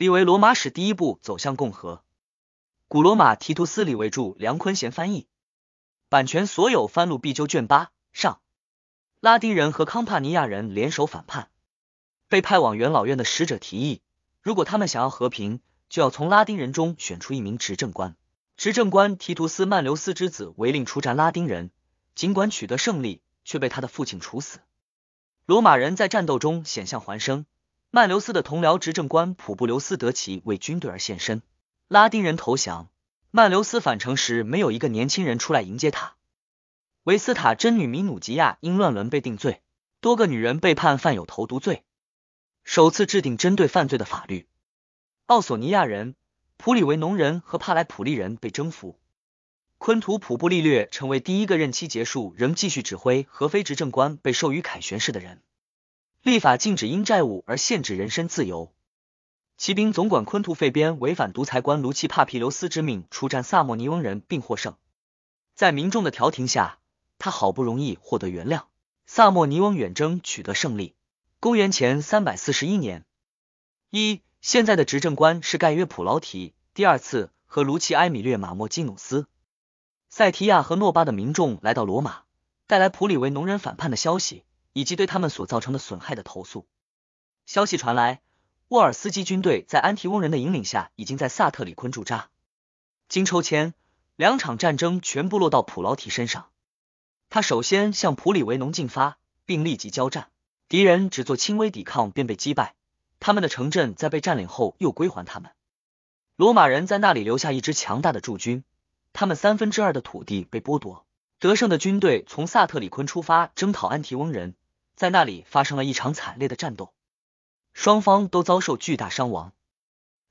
立为罗马史第一步走向共和。古罗马提图斯李维著，梁坤贤翻译，版权所有，翻录必究。卷八上，拉丁人和康帕尼亚人联手反叛。被派往元老院的使者提议，如果他们想要和平，就要从拉丁人中选出一名执政官。执政官提图斯曼留斯之子违令出战拉丁人，尽管取得胜利，却被他的父亲处死。罗马人在战斗中险象环生，曼留斯的同僚执政官普布留斯德奇为军队而献身。拉丁人投降，曼留斯返程时没有一个年轻人出来迎接他。维斯塔真女米努吉亚因乱伦被定罪，多个女人被判犯有投毒罪，首次制定针对犯罪的法律。奥索尼亚人、普里维农人和帕莱普利人被征服。昆图普布利略成为第一个任期结束仍继续指挥和非执政官被授予凯旋式的人。立法禁止因债务而限制人身自由。骑兵总管昆图费边违反独裁官卢奇帕皮留斯之命，出战萨莫尼翁人并获胜。在民众的调停下，他好不容易获得原谅。萨莫尼翁远征取得胜利。公元前三百四十一年，一现在的执政官是盖约普劳提。第二次和卢奇埃米略马莫基努斯、塞提亚和诺巴的民众来到罗马，带来普里维农人反叛的消息，以及对他们所造成的损害的投诉。消息传来。沃尔斯基军队在安提翁人的引领下，已经在萨特里昆驻扎。经抽签，两场战争全部落到普劳提身上。他首先向普里维农进发，并立即交战。敌人只做轻微抵抗便被击败，他们的城镇在被占领后又归还他们。罗马人在那里留下一支强大的驻军，他们三分之二的土地被剥夺。得胜的军队从萨特里昆出发征讨安提翁人，在那里发生了一场惨烈的战斗。双方都遭受巨大伤亡，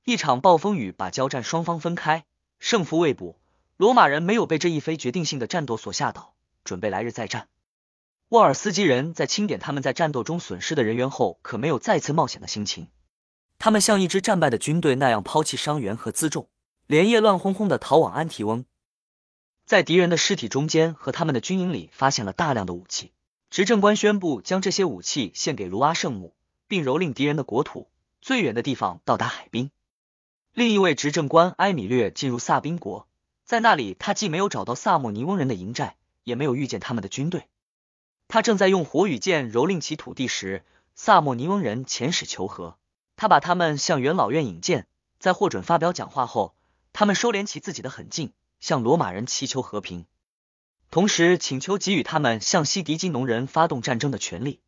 一场暴风雨把交战双方分开，胜负未卜。罗马人没有被这一非决定性的战斗所吓倒，准备来日再战。沃尔斯基人在清点他们在战斗中损失的人员后，可没有再次冒险的心情。他们像一支战败的军队那样抛弃伤员和辎重，连夜乱哄哄的逃往安提翁。在敌人的尸体中间和他们的军营里，发现了大量的武器。执政官宣布将这些武器献给卢阿圣母。并蹂躏敌人的国土，最远的地方到达海滨。另一位执政官埃米略进入萨宾国，在那里他既没有找到萨莫尼翁人的营寨，也没有遇见他们的军队。他正在用火与剑蹂躏其土地时，萨莫尼翁人遣使求和，他把他们向元老院引荐，在获准发表讲话后，他们收敛起自己的狠劲，向罗马人祈求和平，同时请求给予他们向西迪基农人发动战争的权利。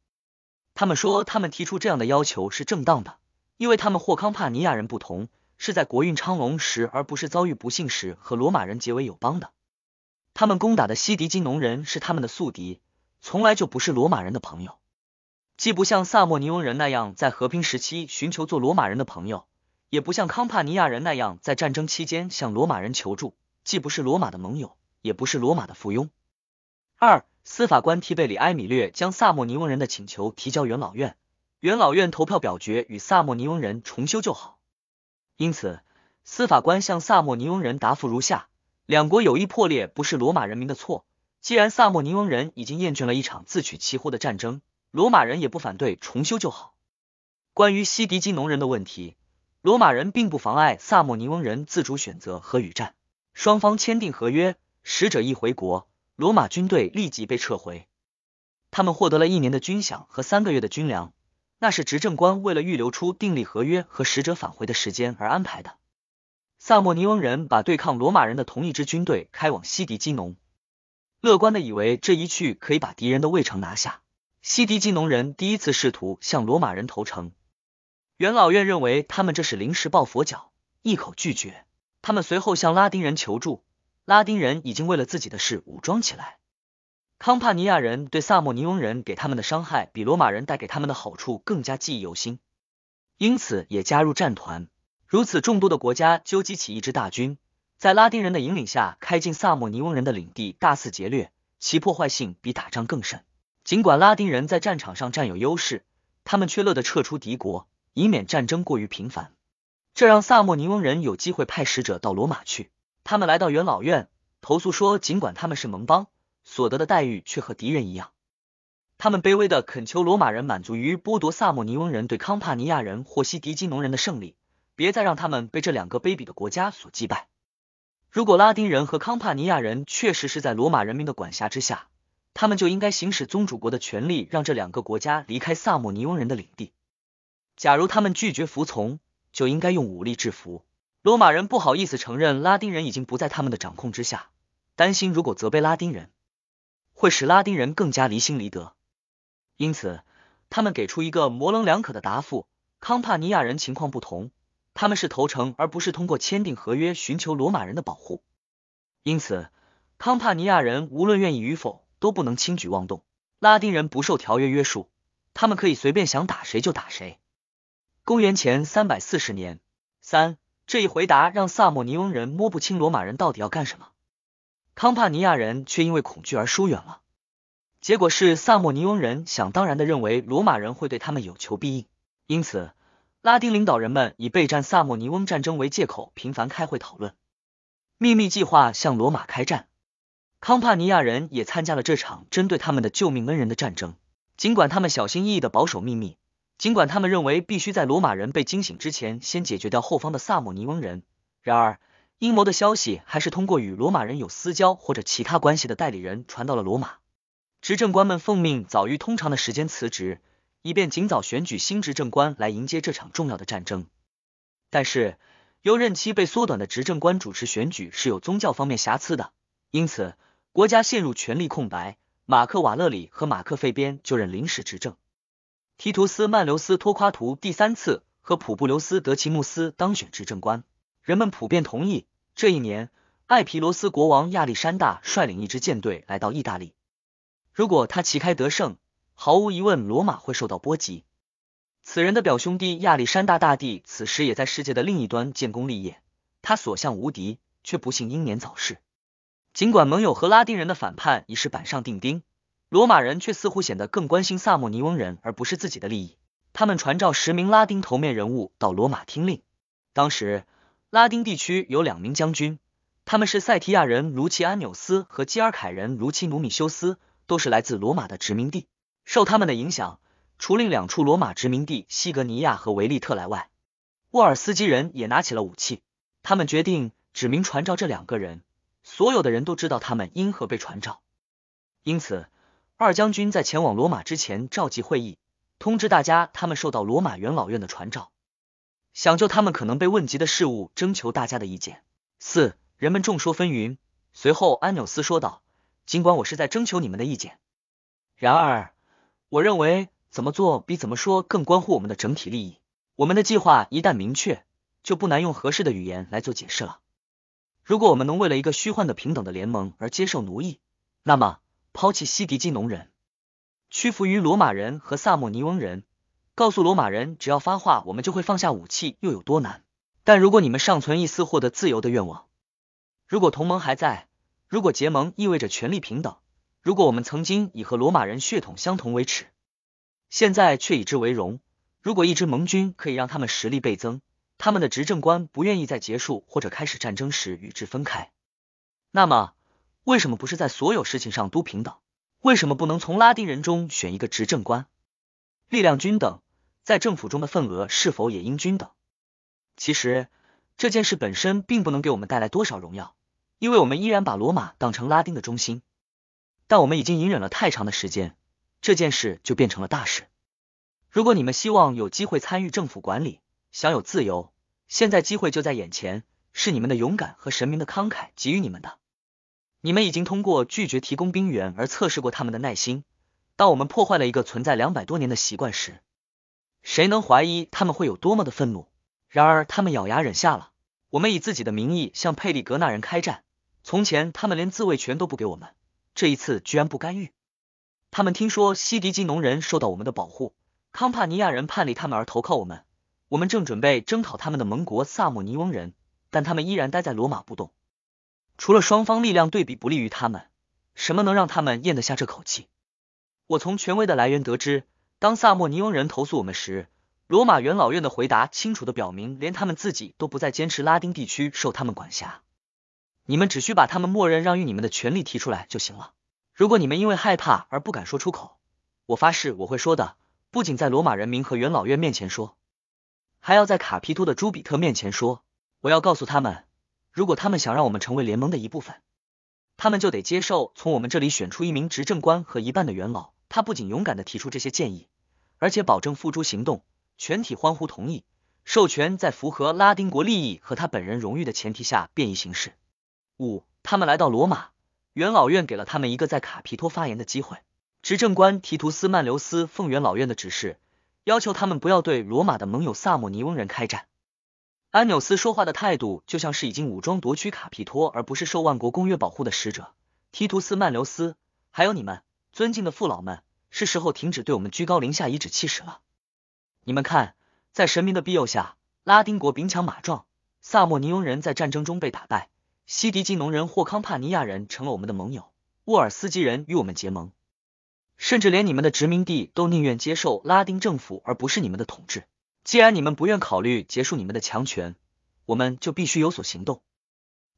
他们说，他们提出这样的要求是正当的，因为他们或康帕尼亚人不同，是在国运昌隆时，而不是遭遇不幸时和罗马人结为友邦的。他们攻打的西迪基农人是他们的宿敌，从来就不是罗马人的朋友。既不像萨莫尼翁人那样在和平时期寻求做罗马人的朋友，也不像康帕尼亚人那样在战争期间向罗马人求助。既不是罗马的盟友，也不是罗马的附庸。二。司法官提贝里埃米略将萨莫尼翁人的请求提交元老院，元老院投票表决与萨莫尼翁人重修旧好。因此，司法官向萨莫尼翁人答复如下：两国友谊破裂不是罗马人民的错。既然萨莫尼翁人已经厌倦了一场自取其祸的战争，罗马人也不反对重修旧好。关于西迪基农人的问题，罗马人并不妨碍萨莫尼翁人自主选择和与战。双方签订合约，使者一回国。罗马军队立即被撤回，他们获得了一年的军饷和三个月的军粮，那是执政官为了预留出订立合约和使者返回的时间而安排的。萨莫尼翁人把对抗罗马人的同一支军队开往西迪基农，乐观的以为这一去可以把敌人的卫城拿下。西迪基农人第一次试图向罗马人投诚，元老院认为他们这是临时抱佛脚，一口拒绝。他们随后向拉丁人求助。拉丁人已经为了自己的事武装起来。康帕尼亚人对萨莫尼翁人给他们的伤害比罗马人带给他们的好处更加记忆犹新，因此也加入战团。如此众多的国家纠集起一支大军，在拉丁人的引领下开进萨莫尼翁人的领地，大肆劫掠，其破坏性比打仗更甚。尽管拉丁人在战场上占有优势，他们却乐得撤出敌国，以免战争过于频繁。这让萨莫尼翁人有机会派使者到罗马去。他们来到元老院，投诉说，尽管他们是盟邦，所得的待遇却和敌人一样。他们卑微的恳求罗马人满足于剥夺萨莫尼翁人对康帕尼亚人或西迪基农人的胜利，别再让他们被这两个卑鄙的国家所击败。如果拉丁人和康帕尼亚人确实是在罗马人民的管辖之下，他们就应该行使宗主国的权利，让这两个国家离开萨莫尼翁人的领地。假如他们拒绝服从，就应该用武力制服。罗马人不好意思承认拉丁人已经不在他们的掌控之下，担心如果责备拉丁人，会使拉丁人更加离心离德，因此他们给出一个模棱两可的答复。康帕尼亚人情况不同。他们是投诚，而不是通过签订合约寻求罗马人的保护。因此，康帕尼亚人无论愿意与否，都不能轻举妄动。拉丁人不受条约约束，他们可以随便想打谁就打谁。公元前三百四十年，三这一回答让萨莫尼翁人摸不清罗马人到底要干什么。康帕尼亚人却因为恐惧而疏远了。结果是萨莫尼翁人想当然的认为罗马人会对他们有求必应，因此。拉丁领导人们以备战萨莫尼翁战争为借口，频繁开会讨论，秘密计划向罗马开战。康帕尼亚人也参加了这场针对他们的救命恩人的战争。尽管他们小心翼翼的保守秘密，尽管他们认为必须在罗马人被惊醒之前先解决掉后方的萨姆尼翁人，然而阴谋的消息还是通过与罗马人有私交或者其他关系的代理人传到了罗马。执政官们奉命早于通常的时间辞职。以便尽早选举新执政官来迎接这场重要的战争，但是由任期被缩短的执政官主持选举是有宗教方面瑕疵的，因此国家陷入权力空白。马克瓦勒里和马克费边就任临时执政，提图斯曼留斯托夸图第三次和普布留斯德奇穆斯当选执政官。人们普遍同意，这一年艾皮罗斯国王亚历山大率领一支舰队来到意大利，如果他旗开得胜。毫无疑问，罗马会受到波及。此人的表兄弟亚历山大大帝此时也在世界的另一端建功立业，他所向无敌，却不幸英年早逝。尽管盟友和拉丁人的反叛已是板上钉钉，罗马人却似乎显得更关心萨莫尼翁人而不是自己的利益。他们传召十名拉丁头面人物到罗马听令。当时拉丁地区有两名将军，他们是塞提亚人卢奇安纽斯和基尔凯人卢奇努米修斯，都是来自罗马的殖民地。受他们的影响，除令两处罗马殖民地西格尼亚和维利特莱外，沃尔斯基人也拿起了武器。他们决定指名传召这两个人，所有的人都知道他们因何被传召。因此，二将军在前往罗马之前召集会议，通知大家他们受到罗马元老院的传召，想就他们可能被问及的事物征求大家的意见。四人们众说纷纭。随后，安纽斯说道：“尽管我是在征求你们的意见，然而。”我认为怎么做比怎么说更关乎我们的整体利益。我们的计划一旦明确，就不难用合适的语言来做解释了。如果我们能为了一个虚幻的平等的联盟而接受奴役，那么抛弃西迪基农人，屈服于罗马人和萨莫尼翁人，告诉罗马人只要发话，我们就会放下武器，又有多难？但如果你们尚存一丝获得自由的愿望，如果同盟还在，如果结盟意味着权力平等。如果我们曾经以和罗马人血统相同为耻，现在却以之为荣；如果一支盟军可以让他们实力倍增，他们的执政官不愿意在结束或者开始战争时与之分开，那么为什么不是在所有事情上都平等？为什么不能从拉丁人中选一个执政官？力量均等，在政府中的份额是否也应均等？其实这件事本身并不能给我们带来多少荣耀，因为我们依然把罗马当成拉丁的中心。但我们已经隐忍了太长的时间，这件事就变成了大事。如果你们希望有机会参与政府管理，享有自由，现在机会就在眼前，是你们的勇敢和神明的慷慨给予你们的。你们已经通过拒绝提供兵员而测试过他们的耐心。当我们破坏了一个存在两百多年的习惯时，谁能怀疑他们会有多么的愤怒？然而他们咬牙忍下了。我们以自己的名义向佩利格纳人开战，从前他们连自卫权都不给我们。这一次居然不干预。他们听说西迪基农人受到我们的保护，康帕尼亚人叛离他们而投靠我们。我们正准备征讨他们的盟国萨姆尼翁人，但他们依然待在罗马不动。除了双方力量对比不利于他们，什么能让他们咽得下这口气？我从权威的来源得知，当萨莫尼翁人投诉我们时，罗马元老院的回答清楚的表明，连他们自己都不再坚持拉丁地区受他们管辖。你们只需把他们默认让与你们的权利提出来就行了。如果你们因为害怕而不敢说出口，我发誓我会说的，不仅在罗马人民和元老院面前说，还要在卡皮托的朱比特面前说：“我要告诉他们，如果他们想让我们成为联盟的一部分，他们就得接受从我们这里选出一名执政官和一半的元老。”他不仅勇敢的提出这些建议，而且保证付诸行动。全体欢呼同意，授权在符合拉丁国利益和他本人荣誉的前提下便衣行事。五，他们来到罗马，元老院给了他们一个在卡皮托发言的机会。执政官提图斯曼留斯奉元老院的指示，要求他们不要对罗马的盟友萨莫尼翁人开战。安纽斯说话的态度就像是已经武装夺取卡皮托，而不是受万国公约保护的使者。提图斯曼留斯，还有你们，尊敬的父老们，是时候停止对我们居高临下、颐指气使了。你们看，在神明的庇佑下，拉丁国兵强马壮，萨莫尼翁人在战争中被打败，西迪基农人或康帕尼亚人成了我们的盟友，沃尔斯基人与我们结盟。甚至连你们的殖民地都宁愿接受拉丁政府而不是你们的统治。既然你们不愿考虑结束你们的强权，我们就必须有所行动。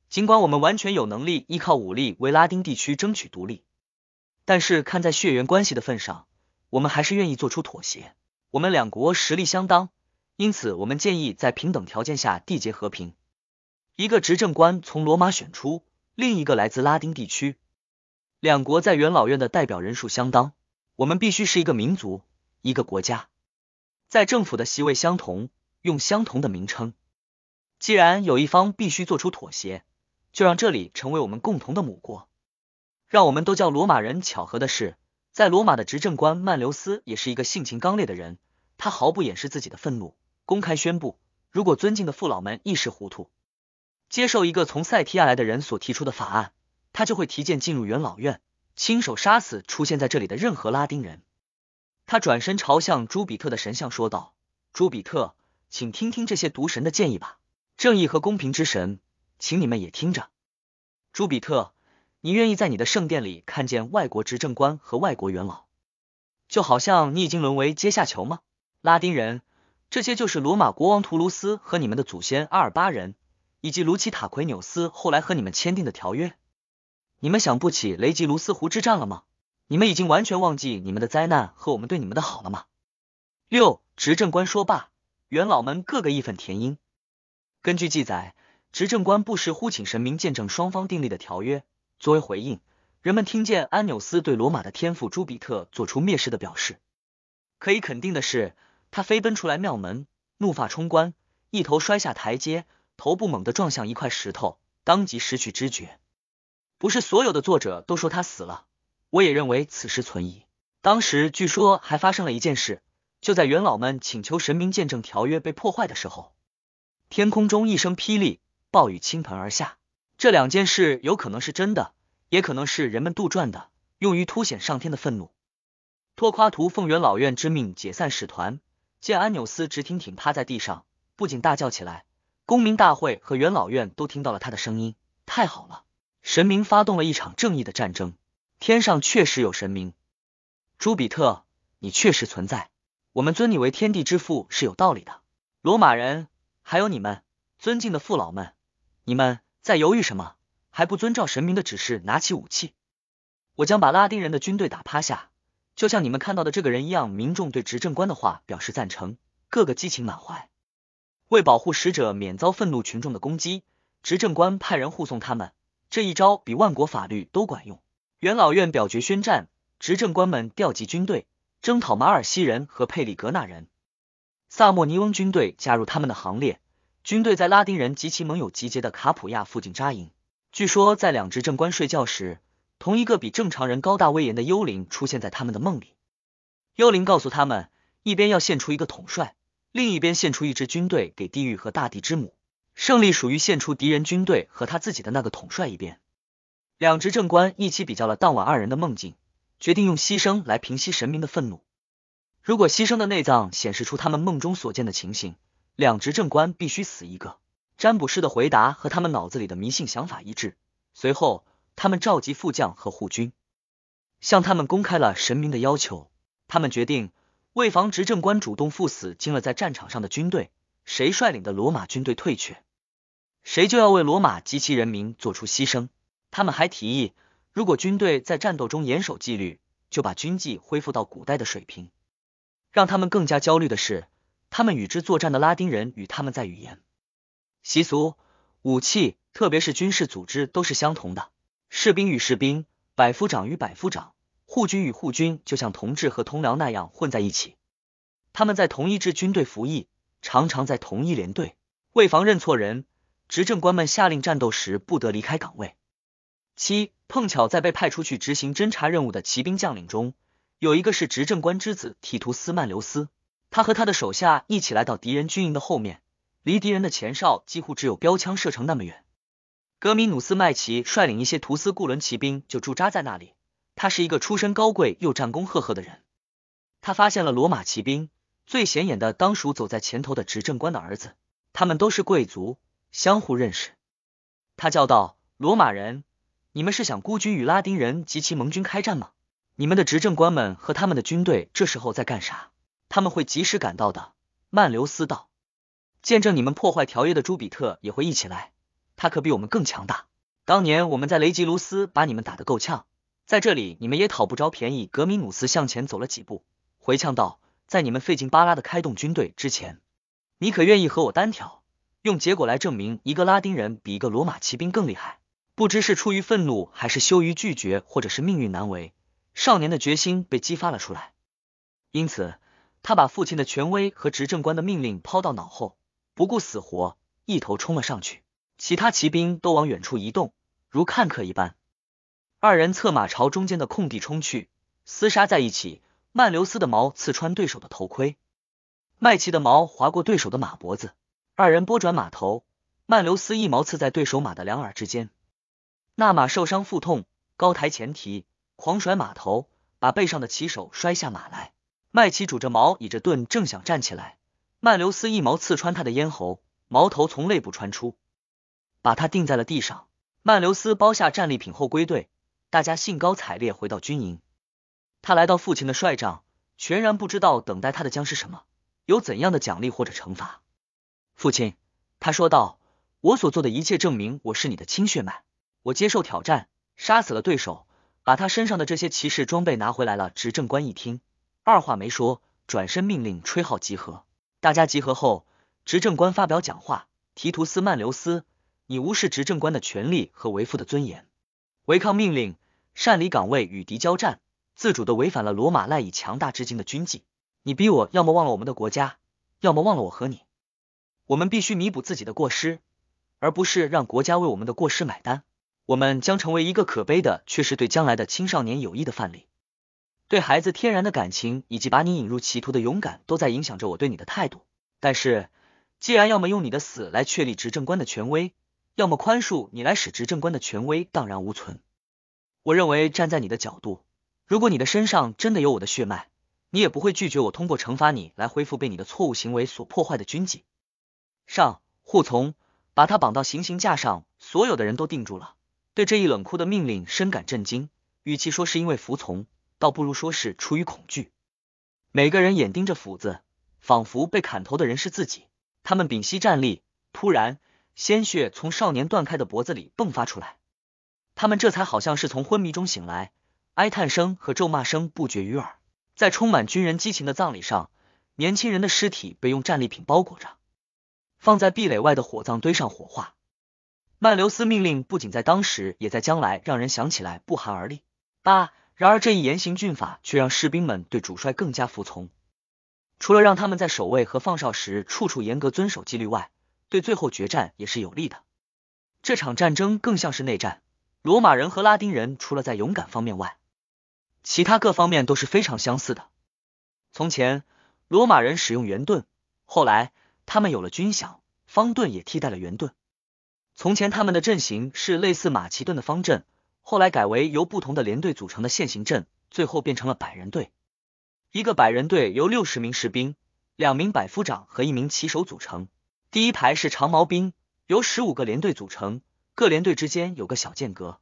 尽管我们完全有能力依靠武力为拉丁地区争取独立，但是看在血缘关系的份上，我们还是愿意做出妥协。我们两国实力相当，因此我们建议在平等条件下缔结和平。一个执政官从罗马选出，另一个来自拉丁地区。两国在元老院的代表人数相当，我们必须是一个民族，一个国家，在政府的席位相同，用相同的名称。既然有一方必须做出妥协，就让这里成为我们共同的母国。让我们都叫罗马人。巧合的是，在罗马的执政官曼留斯也是一个性情刚烈的人，他毫不掩饰自己的愤怒，公开宣布，如果尊敬的父老们一时糊涂，接受一个从塞提亚来的人所提出的法案。他就会提剑进入元老院，亲手杀死出现在这里的任何拉丁人。他转身朝向朱比特的神像说道：“朱比特，请听听这些毒神的建议吧。正义和公平之神，请你们也听着。朱比特，你愿意在你的圣殿里看见外国执政官和外国元老，就好像你已经沦为阶下囚吗？拉丁人，这些就是罗马国王图卢斯和你们的祖先阿尔巴人，以及卢奇塔奎纽斯后来和你们签订的条约。”你们想不起雷吉卢斯湖之战了吗？你们已经完全忘记你们的灾难和我们对你们的好了吗？六执政官说罢，元老们个个义愤填膺。根据记载，执政官不时呼请神明见证双方订立的条约。作为回应，人们听见安纽斯对罗马的天父朱比特做出蔑视的表示。可以肯定的是，他飞奔出来庙门，怒发冲冠，一头摔下台阶，头部猛地撞向一块石头，当即失去知觉。不是所有的作者都说他死了，我也认为此事存疑。当时据说还发生了一件事，就在元老们请求神明见证条约被破坏的时候，天空中一声霹雳，暴雨倾盆而下。这两件事有可能是真的，也可能是人们杜撰的，用于凸显上天的愤怒。托夸图奉元老院之命解散使团，见安纽斯直挺挺趴在地上，不仅大叫起来。公民大会和元老院都听到了他的声音。太好了！神明发动了一场正义的战争，天上确实有神明。朱比特，你确实存在，我们尊你为天地之父是有道理的。罗马人，还有你们尊敬的父老们，你们在犹豫什么？还不遵照神明的指示拿起武器？我将把拉丁人的军队打趴下，就像你们看到的这个人一样。民众对执政官的话表示赞成，个个激情满怀。为保护使者免遭愤怒群众的攻击，执政官派人护送他们。这一招比万国法律都管用。元老院表决宣战，执政官们调集军队征讨马尔西人和佩里格纳人。萨莫尼翁军队加入他们的行列，军队在拉丁人及其盟友集结的卡普亚附近扎营。据说在两执政官睡觉时，同一个比正常人高大威严的幽灵出现在他们的梦里。幽灵告诉他们，一边要献出一个统帅，另一边献出一支军队给地狱和大地之母。胜利属于献出敌人军队和他自己的那个统帅一边。两执政官一起比较了当晚二人的梦境，决定用牺牲来平息神明的愤怒。如果牺牲的内脏显示出他们梦中所见的情形，两执政官必须死一个。占卜师的回答和他们脑子里的迷信想法一致。随后，他们召集副将和护军，向他们公开了神明的要求。他们决定，为防执政官主动赴死惊了在战场上的军队。谁率领的罗马军队退却，谁就要为罗马及其人民做出牺牲。他们还提议，如果军队在战斗中严守纪律，就把军纪恢复到古代的水平。让他们更加焦虑的是，他们与之作战的拉丁人与他们在语言、习俗、武器，特别是军事组织都是相同的。士兵与士兵，百夫长与百夫长，护军与护军，就像同志和同僚那样混在一起。他们在同一支军队服役，常常在同一连队。为防认错人，执政官们下令战斗时不得离开岗位。七，碰巧在被派出去执行侦察任务的骑兵将领中，有一个是执政官之子提图斯曼留斯。他和他的手下一起来到敌人军营的后面，离敌人的前哨几乎只有标枪射程那么远。格米努斯麦奇率领一些图斯固伦骑兵就驻扎在那里。他是一个出身高贵又战功赫赫的人。他发现了罗马骑兵，最显眼的当属走在前头的执政官的儿子。他们都是贵族，相互认识。他叫道：“罗马人，你们是想孤军与拉丁人及其盟军开战吗？你们的执政官们和他们的军队这时候在干啥？”他们会及时赶到的，曼留斯道。见证你们破坏条约的朱比特也会一起来，他可比我们更强大。当年我们在雷吉卢斯把你们打得够呛，在这里你们也讨不着便宜。格米努斯向前走了几步，回呛道：“在你们费劲巴拉的开动军队之前，你可愿意和我单挑，用结果来证明一个拉丁人比一个罗马骑兵更厉害？”不知是出于愤怒，还是羞于拒绝，或者是命运难违，少年的决心被激发了出来，因此。他把父亲的权威和执政官的命令抛到脑后，不顾死活，一头冲了上去。其他骑兵都往远处移动，如看客一般。二人策马朝中间的空地冲去，厮杀在一起。曼留斯的矛刺穿对手的头盔，麦奇的矛划过对手的马脖子。二人拨转马头，曼留斯一矛刺在对手马的两耳之间，那马受伤腹痛，高抬前蹄，狂甩马头，把背上的骑手摔下马来。麦奇拄着矛，倚着盾，正想站起来，曼留斯一矛刺穿他的咽喉，矛头从肋部穿出，把他钉在了地上。曼留斯包下战利品后归队，大家兴高采烈回到军营。他来到父亲的帅帐，全然不知道等待他的将是什么，有怎样的奖励或者惩罚。父亲，他说道：“我所做的一切证明我是你的亲血脉。我接受挑战，杀死了对手，把他身上的这些骑士装备拿回来了。”执政官一听。二话没说，转身命令吹号集合。大家集合后，执政官发表讲话：提图斯曼留斯，你无视执政官的权利和为父的尊严，违抗命令，擅离岗位与敌交战，自主的违反了罗马赖以强大至今的军纪。你逼我，要么忘了我们的国家，要么忘了我和你。我们必须弥补自己的过失，而不是让国家为我们的过失买单。我们将成为一个可悲的，却是对将来的青少年有益的范例。对孩子天然的感情以及把你引入歧途的勇敢，都在影响着我对你的态度。但是，既然要么用你的死来确立执政官的权威，要么宽恕你来使执政官的权威荡然无存，我认为站在你的角度，如果你的身上真的有我的血脉，你也不会拒绝我通过惩罚你来恢复被你的错误行为所破坏的军纪。上护从，把他绑到行刑架上。所有的人都定住了，对这一冷酷的命令深感震惊。与其说是因为服从。倒不如说是出于恐惧。每个人眼盯着斧子，仿佛被砍头的人是自己。他们屏息站立，突然，鲜血从少年断开的脖子里迸发出来。他们这才好像是从昏迷中醒来，哀叹声和咒骂声不绝于耳。在充满军人激情的葬礼上，年轻人的尸体被用战利品包裹着，放在壁垒外的火葬堆上火化。曼留斯命令不仅在当时，也在将来，让人想起来不寒而栗。八。然而这一严刑峻法却让士兵们对主帅更加服从。除了让他们在守卫和放哨时处处严格遵守纪律外，对最后决战也是有利的。这场战争更像是内战。罗马人和拉丁人除了在勇敢方面外，其他各方面都是非常相似的。从前罗马人使用圆盾，后来他们有了军饷，方盾也替代了圆盾。从前他们的阵型是类似马其顿的方阵。后来改为由不同的连队组成的线形阵，最后变成了百人队。一个百人队由六十名士兵、两名百夫长和一名骑手组成。第一排是长矛兵，由十五个连队组成，各连队之间有个小间隔。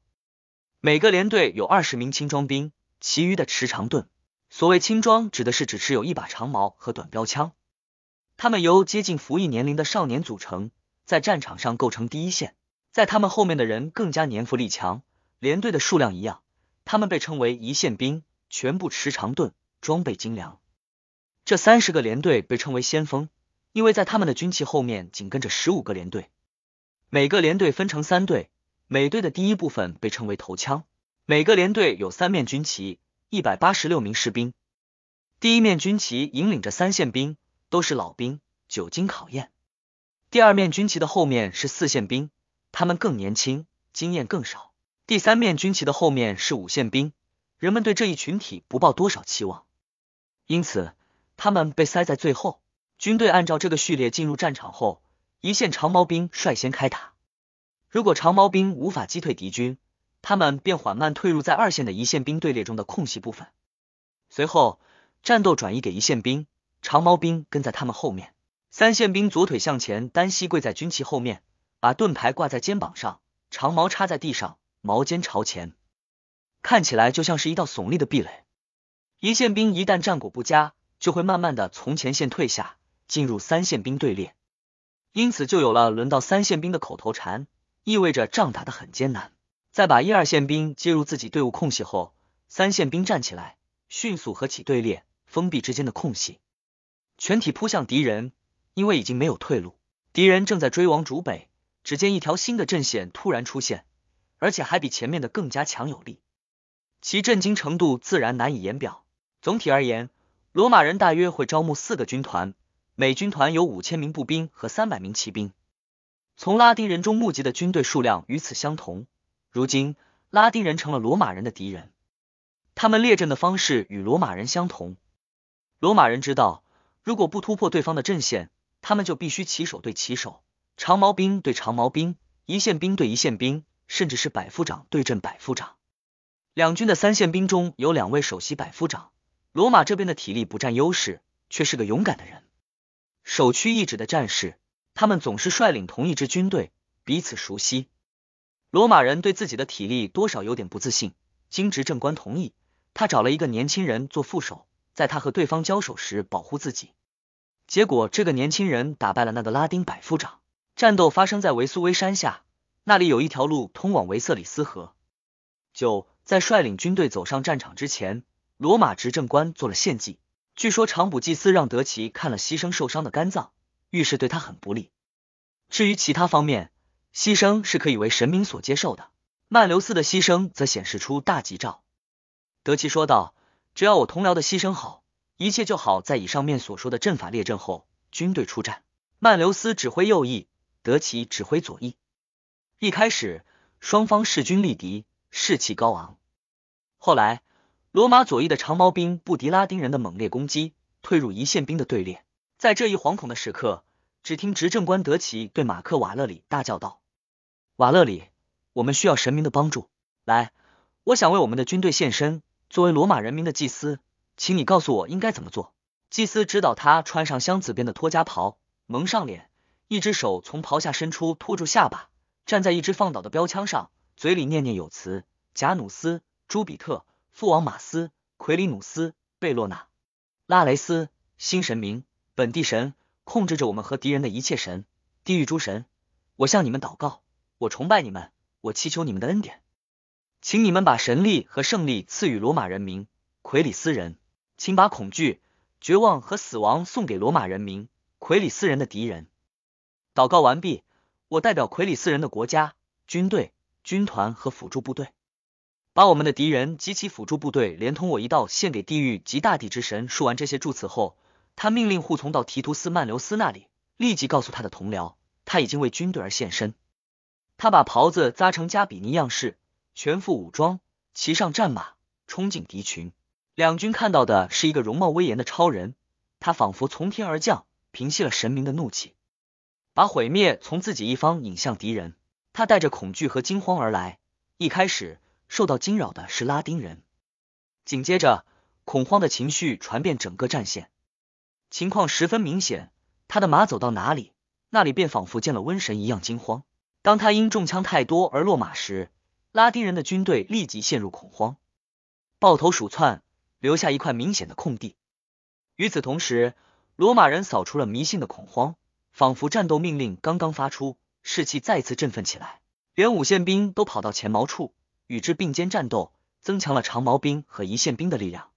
每个连队有二十名轻装兵，其余的持长盾。所谓轻装，指的是只持有一把长矛和短标枪。他们由接近服役年龄的少年组成，在战场上构成第一线。在他们后面的人更加年富力强。连队的数量一样，他们被称为一线兵，全部持长盾，装备精良。这三十个连队被称为先锋，因为在他们的军旗后面紧跟着十五个连队，每个连队分成三队，每队的第一部分被称为头枪。每个连队有三面军旗，一百八十六名士兵。第一面军旗引领着三线兵，都是老兵，久经考验。第二面军旗的后面是四线兵，他们更年轻，经验更少。第三面军旗的后面是五线兵，人们对这一群体不抱多少期望，因此他们被塞在最后。军队按照这个序列进入战场后，一线长矛兵率先开打。如果长矛兵无法击退敌军，他们便缓慢退入在二线的一线兵队列中的空隙部分。随后，战斗转移给一线兵，长矛兵跟在他们后面。三线兵左腿向前，单膝跪在军旗后面，把盾牌挂在肩膀上，长矛插在地上，矛尖朝前，看起来就像是一道耸立的壁垒。一线兵一旦战果不佳，就会慢慢的从前线退下，进入三线兵队列。因此，就有了轮到三线兵的口头禅，意味着仗打得很艰难。在把一二线兵接入自己队伍空隙后，三线兵站起来，迅速合起队列，封闭之间的空隙，全体扑向敌人。因为已经没有退路，敌人正在追往主北。只见一条新的阵线突然出现，而且还比前面的更加强有力，其震惊程度自然难以言表。总体而言，罗马人大约会招募四个军团，每军团有五千名步兵和三百名骑兵。从拉丁人中募集的军队数量与此相同。如今，拉丁人成了罗马人的敌人，他们列阵的方式与罗马人相同。罗马人知道，如果不突破对方的阵线，他们就必须骑手对骑手，长矛兵对长矛兵，一线兵对一线兵，甚至是百夫长对阵百夫长。两军的三线兵中有两位首席百夫长，罗马这边的体力不占优势，却是个勇敢的人，首屈一指的战士。他们总是率领同一支军队，彼此熟悉。罗马人对自己的体力多少有点不自信，经执政官同意，他找了一个年轻人做副手，在他和对方交手时保护自己。结果，这个年轻人打败了那个拉丁百夫长。战斗发生在维苏威山下，那里有一条路通往维瑟里斯河。九，在率领军队走上战场之前，罗马执政官做了献祭。据说长卜祭司让德奇看了牺牲受伤的肝脏，预示对他很不利。至于其他方面，牺牲是可以为神明所接受的。曼留斯的牺牲则显示出大吉兆。德奇说道：“只要我同僚的牺牲好。”一切就好，在以上面所说的阵法列阵后，军队出战。曼留斯指挥右翼，德奇指挥左翼。一开始，双方势均力敌，士气高昂。后来，罗马左翼的长矛兵不敌拉丁人的猛烈攻击，退入一线兵的队列。在这一惶恐的时刻，只听执政官德奇对马克瓦勒里大叫道：“瓦勒里，我们需要神明的帮助！来，我想为我们的军队献身，作为罗马人民的祭司。”请你告诉我应该怎么做。祭司指导他穿上箱子边的托加袍，蒙上脸，一只手从袍下伸出托住下巴，站在一支放倒的标枪上，嘴里念念有词：贾努斯、朱比特、父王马斯、奎里努斯、贝洛纳、拉雷斯，新神明，本地神，控制着我们和敌人的一切神，地狱诸神，我向你们祷告，我崇拜你们，我祈求你们的恩典，请你们把神力和胜利赐予罗马人民，奎里斯人。请把恐惧、绝望和死亡送给罗马人民，奎里斯人的敌人。祷告完毕，我代表奎里斯人的国家、军队、军团和辅助部队，把我们的敌人及其辅助部队连同我一道献给地狱及大地之神。说完这些祝词后，他命令护从到提图斯曼留斯那里，立即告诉他的同僚，他已经为军队而献身。他把袍子扎成加比尼样式，全副武装，骑上战马，冲进敌群。两军看到的是一个容貌威严的超人，他仿佛从天而降，平息了神明的怒气，把毁灭从自己一方引向敌人。他带着恐惧和惊慌而来，一开始受到惊扰的是拉丁人，紧接着恐慌的情绪传遍整个战线，情况十分明显。他的马走到哪里，那里便仿佛见了瘟神一样惊慌。当他因中枪太多而落马时，拉丁人的军队立即陷入恐慌，抱头鼠窜。留下一块明显的空地。与此同时，罗马人扫除了迷信的恐慌，仿佛战斗命令刚刚发出，士气再次振奋起来。连五线兵都跑到前矛处，与之并肩战斗，增强了长矛兵和一线兵的力量。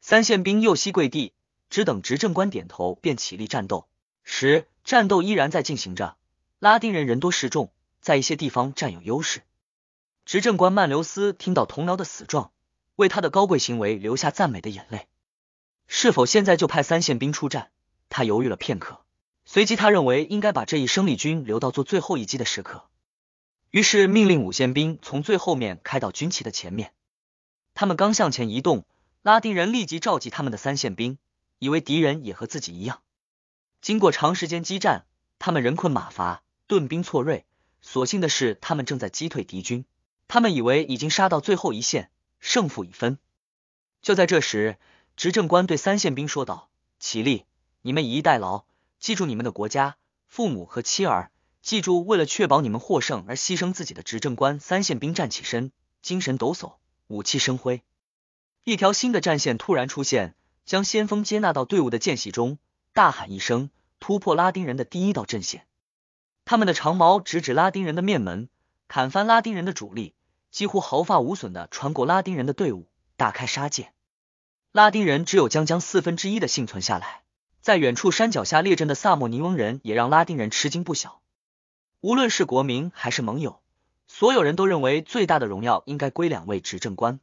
三线兵右膝跪地，只等执政官点头，便起立战斗。时，战斗依然在进行着，拉丁人人多势众，在一些地方占有优势。执政官曼留斯听到同僚的死状，为他的高贵行为流下赞美的眼泪。是否现在就派三线兵出战？他犹豫了片刻，随即他认为应该把这一生力军留到做最后一击的时刻，于是命令五线兵从最后面开到军旗的前面。他们刚向前移动，拉丁人立即召集他们的三线兵，以为敌人也和自己一样。经过长时间激战，他们人困马乏，盾兵错锐。所幸的是，他们正在击退敌军。他们以为已经杀到最后一线，胜负已分。就在这时，执政官对三线兵说道：“起立，你们以逸待劳，记住你们的国家、父母和妻儿，记住为了确保你们获胜而牺牲自己的执政官。”三线兵站起身，精神抖擞，武器生辉。一条新的战线突然出现，将先锋接纳到队伍的间隙中，大喊一声，突破拉丁人的第一道阵线。他们的长矛直指拉丁人的面门，砍翻拉丁人的主力。几乎毫发无损的穿过拉丁人的队伍，大开杀戒。拉丁人只有将将四分之一的幸存下来。在远处山脚下列阵的萨莫尼翁人也让拉丁人吃惊不小。无论是国民还是盟友，所有人都认为最大的荣耀应该归两位执政官：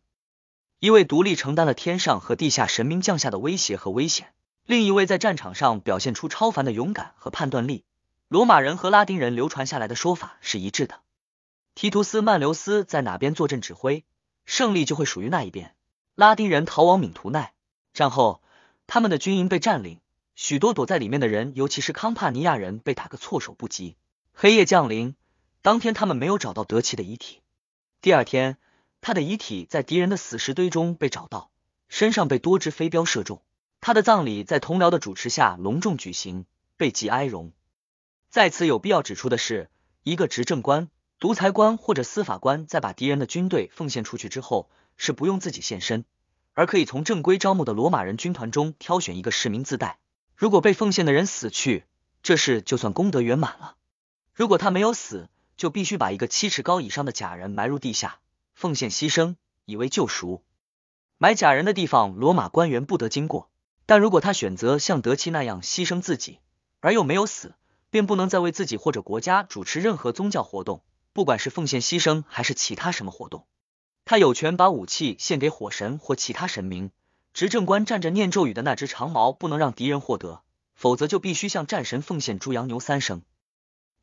一位独立承担了天上和地下神明降下的威胁和危险，另一位在战场上表现出超凡的勇敢和判断力。罗马人和拉丁人流传下来的说法是一致的。提图斯曼留斯在哪边坐镇指挥，胜利就会属于那一边。拉丁人逃往敏图奈，战后他们的军营被占领，许多躲在里面的人，尤其是康帕尼亚人，被打个措手不及。黑夜降临，当天他们没有找到德奇的遗体。第二天，他的遗体在敌人的死尸堆中被找到，身上被多支飞镖射中。他的葬礼在同僚的主持下隆重举行，备极哀荣。在此有必要指出的是，一个执政官。独裁官或者司法官在把敌人的军队奉献出去之后，是不用自己现身，而可以从正规招募的罗马人军团中挑选一个市民自带。如果被奉献的人死去，这事就算功德圆满了；如果他没有死，就必须把一个七尺高以上的假人埋入地下，奉献牺牲，以为救赎。埋假人的地方，罗马官员不得经过。但如果他选择像德奇那样牺牲自己，而又没有死，便不能再为自己或者国家主持任何宗教活动。不管是奉献牺牲还是其他什么活动，他有权把武器献给火神或其他神明。执政官站着念咒语的那只长矛不能让敌人获得，否则就必须向战神奉献猪羊牛三牲。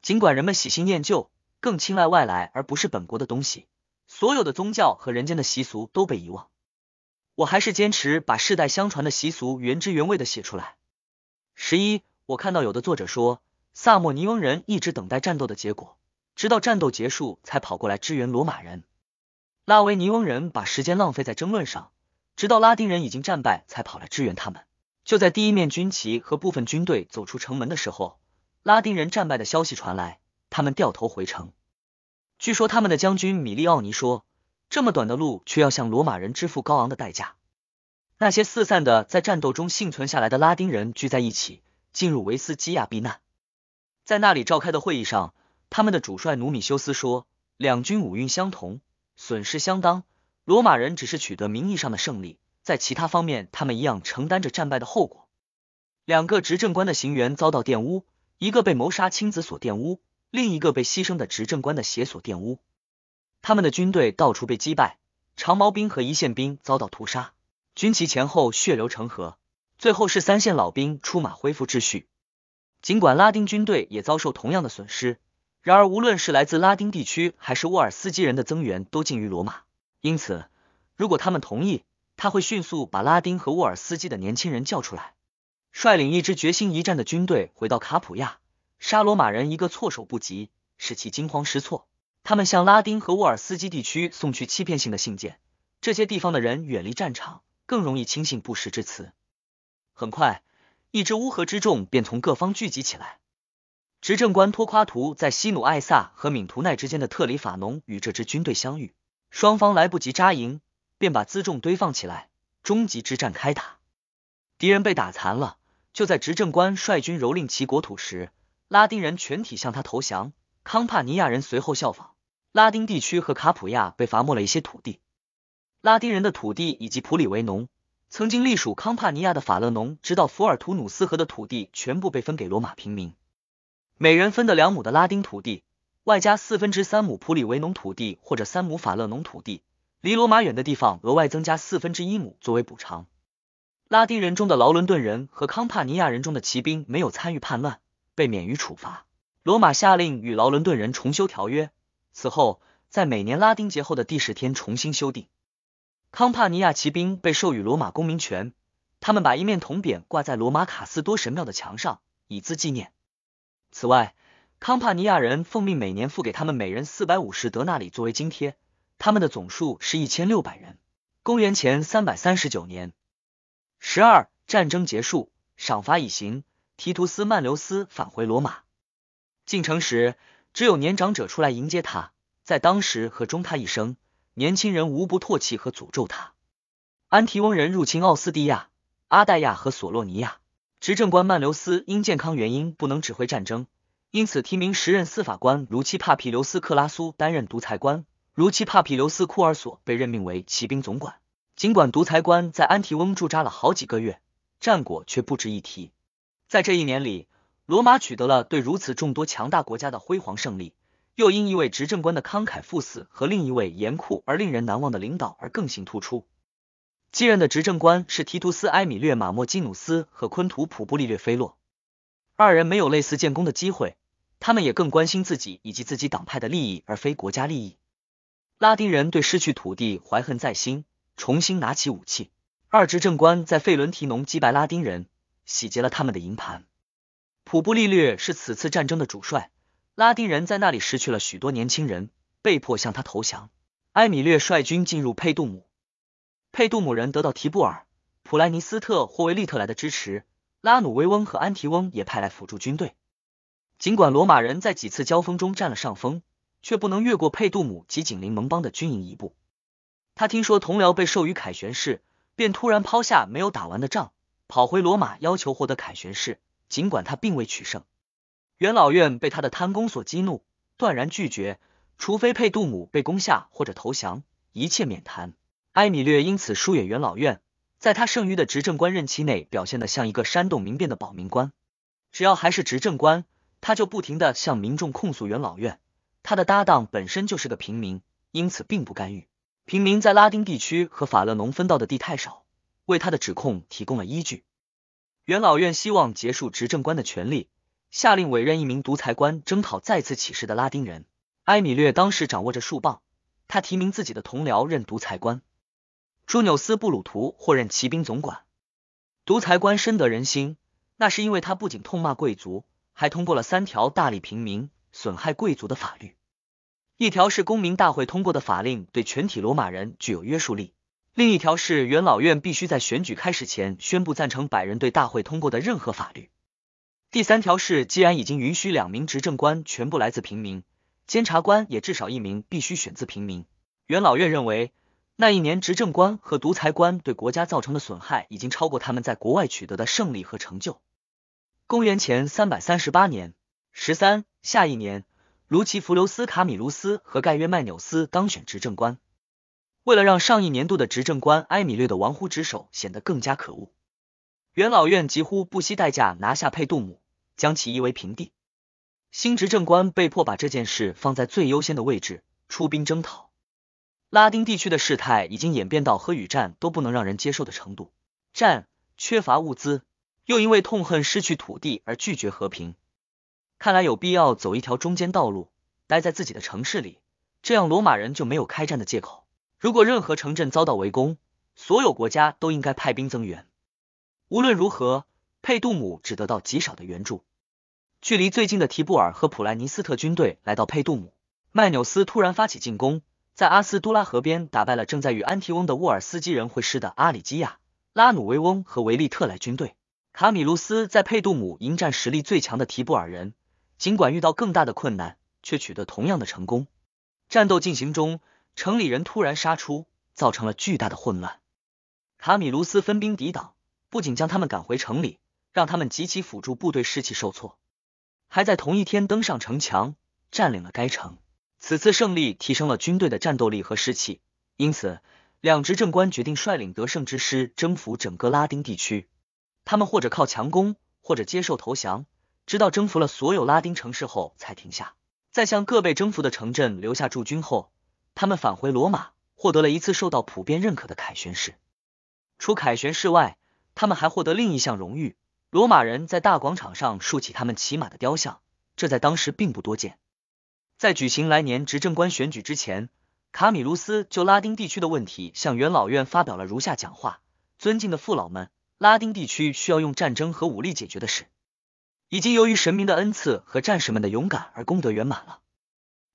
尽管人们喜新厌旧，更青睐外来而不是本国的东西，所有的宗教和人间的习俗都被遗忘。我还是坚持把世代相传的习俗原汁原味的写出来。十一，我看到有的作者说，萨莫尼翁人一直等待战斗的结果。直到战斗结束才跑过来支援罗马人。拉维尼翁人把时间浪费在争论上，直到拉丁人已经战败才跑来支援他们。就在第一面军旗和部分军队走出城门的时候，拉丁人战败的消息传来，他们掉头回城。据说他们的将军米利奥尼说：“这么短的路，却要向罗马人支付高昂的代价。”那些四散的在战斗中幸存下来的拉丁人聚在一起，进入维斯基亚避难。在那里召开的会议上。他们的主帅努米修斯说：“两军武运相同，损失相当。罗马人只是取得名义上的胜利，在其他方面，他们一样承担着战败的后果。”两个执政官的行员遭到玷污，一个被谋杀亲子所玷污，另一个被牺牲的执政官的血所玷污。他们的军队到处被击败，长矛兵和一线兵遭到屠杀，军旗前后血流成河。最后是三线老兵出马恢复秩序。尽管拉丁军队也遭受同样的损失。然而，无论是来自拉丁地区还是沃尔斯基人的增援，都近于罗马。因此，如果他们同意，他会迅速把拉丁和沃尔斯基的年轻人叫出来，率领一支决心一战的军队回到卡普亚，杀罗马人一个措手不及，使其惊慌失措。他们向拉丁和沃尔斯基地区送去欺骗性的信件，这些地方的人远离战场，更容易轻信不实之词。很快，一支乌合之众便从各方聚集起来。执政官托夸图在西努艾萨和敏图奈之间的特里法农与这支军队相遇，双方来不及扎营，便把辎重堆放起来，终极之战开打。敌人被打残了。就在执政官率军蹂躏其国土时，拉丁人全体向他投降，康帕尼亚人随后效仿。拉丁地区和卡普亚被罚没了一些土地，拉丁人的土地以及普里维农、曾经隶属康帕尼亚的法勒农，直到福尔图努斯河的土地全部被分给罗马平民，每人分的两亩的拉丁土地，外加四分之三亩普里维农土地或者三亩法勒农土地，离罗马远的地方额外增加四分之一亩作为补偿。拉丁人中的劳伦顿人和康帕尼亚人中的骑兵没有参与叛乱，被免于处罚。罗马下令与劳伦顿人重修条约，此后在每年拉丁节后的第十天重新修订。康帕尼亚骑兵被授予罗马公民权，他们把一面铜匾挂在罗马卡斯多神庙的墙上，以资纪念。此外，康帕尼亚人奉命每年付给他们每人四百五十德纳里作为津贴，他们的总数是一千六百人。公元前三百三十九年十二，战争结束，赏罚已行，提图斯曼留斯返回罗马。进城时，只有年长者出来迎接他，在当时和终他一生。年轻人无不唾弃和诅咒他。安提翁人入侵奥斯蒂亚、阿黛亚和索洛尼亚，执政官曼留斯因健康原因不能指挥战争，因此提名时任司法官如期帕皮留斯克拉苏担任独裁官，如期帕皮留斯库尔索被任命为骑兵总管。尽管独裁官在安提翁驻扎了好几个月，战果却不值一提。在这一年里，罗马取得了对如此众多强大国家的辉煌胜利。又因一位执政官的慷慨赴死和另一位严酷而令人难忘的领导而更形突出。继任的执政官是提图斯埃米略马莫基努斯和昆图普布利略菲洛，二人没有类似建功的机会，他们也更关心自己以及自己党派的利益而非国家利益。拉丁人对失去土地怀恨在心，重新拿起武器。二执政官在费伦提农击败拉丁人，洗劫了他们的营盘。普布利略是此次战争的主帅。拉丁人在那里失去了许多年轻人，被迫向他投降。埃米略率军进入佩杜姆，佩杜姆人得到提布尔、普莱尼斯特或维利特来的支持，拉努威翁和安提翁也派来辅助军队。尽管罗马人在几次交锋中占了上风，却不能越过佩杜姆及紧邻盟邦的军营一步。他听说同僚被授予凯旋士，便突然抛下没有打完的仗，跑回罗马要求获得凯旋士，尽管他并未取胜。元老院被他的贪功所激怒，断然拒绝，除非佩杜姆被攻下或者投降，一切免谈。埃米略因此疏远元老院，在他剩余的执政官任期内，表现的像一个煽动民变的保民官。只要还是执政官，他就不停的向民众控诉元老院。他的搭档本身就是个平民，因此并不干预。平民在拉丁地区和法勒农分到的地太少，为他的指控提供了依据。元老院希望结束执政官的权利。下令委任一名独裁官征讨再次起事的拉丁人。埃米略当时掌握着树棒，他提名自己的同僚任独裁官。朱纽斯布鲁图获任骑兵总管。独裁官深得人心，那是因为他不仅痛骂贵族，还通过了三条大力平民、损害贵族的法律。一条是公民大会通过的法令，对全体罗马人具有约束力；另一条是元老院必须在选举开始前宣布赞成百人对大会通过的任何法律。第三条是，既然已经允许两名执政官全部来自平民，监察官也至少一名必须选自平民。元老院认为，那一年执政官和独裁官对国家造成的损害已经超过他们在国外取得的胜利和成就。公元前三百三十八年十三，下一年，卢奇弗留斯卡米卢斯和盖约麦纽斯当选执政官。为了让上一年度的执政官埃米略的玩忽职守显得更加可恶。元老院几乎不惜代价拿下佩杜姆，将其夷为平地。新执政官被迫把这件事放在最优先的位置，出兵征讨。拉丁地区的事态已经演变到和与战都不能让人接受的程度。战缺乏物资，又因为痛恨失去土地而拒绝和平。看来有必要走一条中间道路，待在自己的城市里，这样罗马人就没有开战的借口。如果任何城镇遭到围攻，所有国家都应该派兵增援。无论如何，佩杜姆只得到极少的援助。距离最近的提布尔和普莱尼斯特军队来到佩杜姆，麦纽斯突然发起进攻，在阿斯都拉河边打败了正在与安提翁的沃尔斯基人会师的阿里基亚、拉努维翁和维利特莱军队。卡米卢斯在佩杜姆迎战实力最强的提布尔人，尽管遇到更大的困难，却取得同样的成功。战斗进行中，城里人突然杀出，造成了巨大的混乱。卡米卢斯分兵抵挡。不仅将他们赶回城里，让他们及其辅助部队士气受挫，还在同一天登上城墙，占领了该城。此次胜利提升了军队的战斗力和士气，因此两执政官决定率领得胜之师征服整个拉丁地区。他们或者靠强攻，或者接受投降，直到征服了所有拉丁城市后才停下。在向各被征服的城镇留下驻军后，他们返回罗马，获得了一次受到普遍认可的凯旋式。除凯旋式外，他们还获得另一项荣誉：罗马人在大广场上竖起他们骑马的雕像，这在当时并不多见。在举行来年执政官选举之前。卡米卢斯就拉丁地区的问题向元老院发表了如下讲话：尊敬的父老们，拉丁地区需要用战争和武力解决的事，已经由于神明的恩赐和战士们的勇敢而功德圆满了。